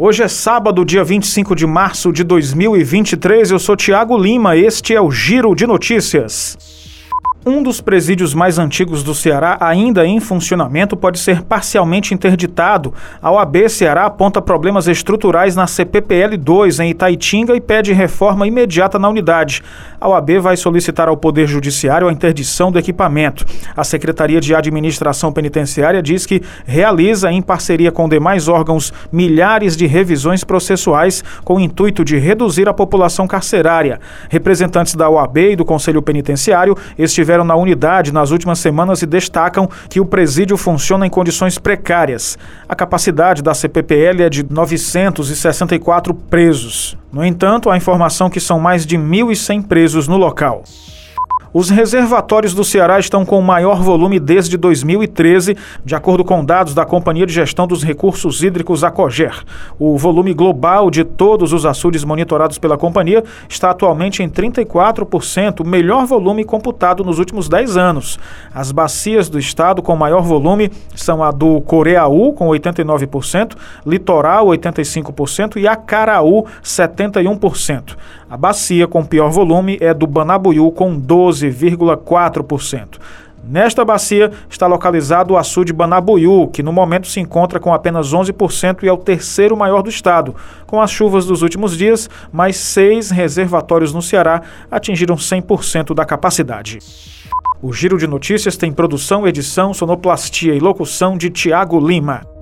Hoje é sábado, dia 25 de março de 2023. Eu sou Tiago Lima. Este é o Giro de Notícias. Um dos presídios mais antigos do Ceará, ainda em funcionamento, pode ser parcialmente interditado. A OAB Ceará aponta problemas estruturais na CPPL 2 em Itaitinga e pede reforma imediata na unidade. A OAB vai solicitar ao Poder Judiciário a interdição do equipamento. A Secretaria de Administração Penitenciária diz que realiza, em parceria com demais órgãos, milhares de revisões processuais com o intuito de reduzir a população carcerária. Representantes da OAB e do Conselho Penitenciário estiveram estiveram na unidade nas últimas semanas e destacam que o presídio funciona em condições precárias. A capacidade da CPPL é de 964 presos. No entanto, há informação que são mais de 1.100 presos no local. Os reservatórios do Ceará estão com o maior volume desde 2013, de acordo com dados da Companhia de Gestão dos Recursos Hídricos, a COGER. O volume global de todos os açudes monitorados pela companhia está atualmente em 34%, o melhor volume computado nos últimos 10 anos. As bacias do estado com maior volume são a do Coreaú, com 89%, Litoral, 85% e Acaraú, 71%. A bacia com pior volume é do Banabuiú, com 12,4%. Nesta bacia está localizado o açude Banabuiú, que no momento se encontra com apenas 11% e é o terceiro maior do estado. Com as chuvas dos últimos dias, mais seis reservatórios no Ceará atingiram 100% da capacidade. O Giro de Notícias tem produção, edição, sonoplastia e locução de Tiago Lima.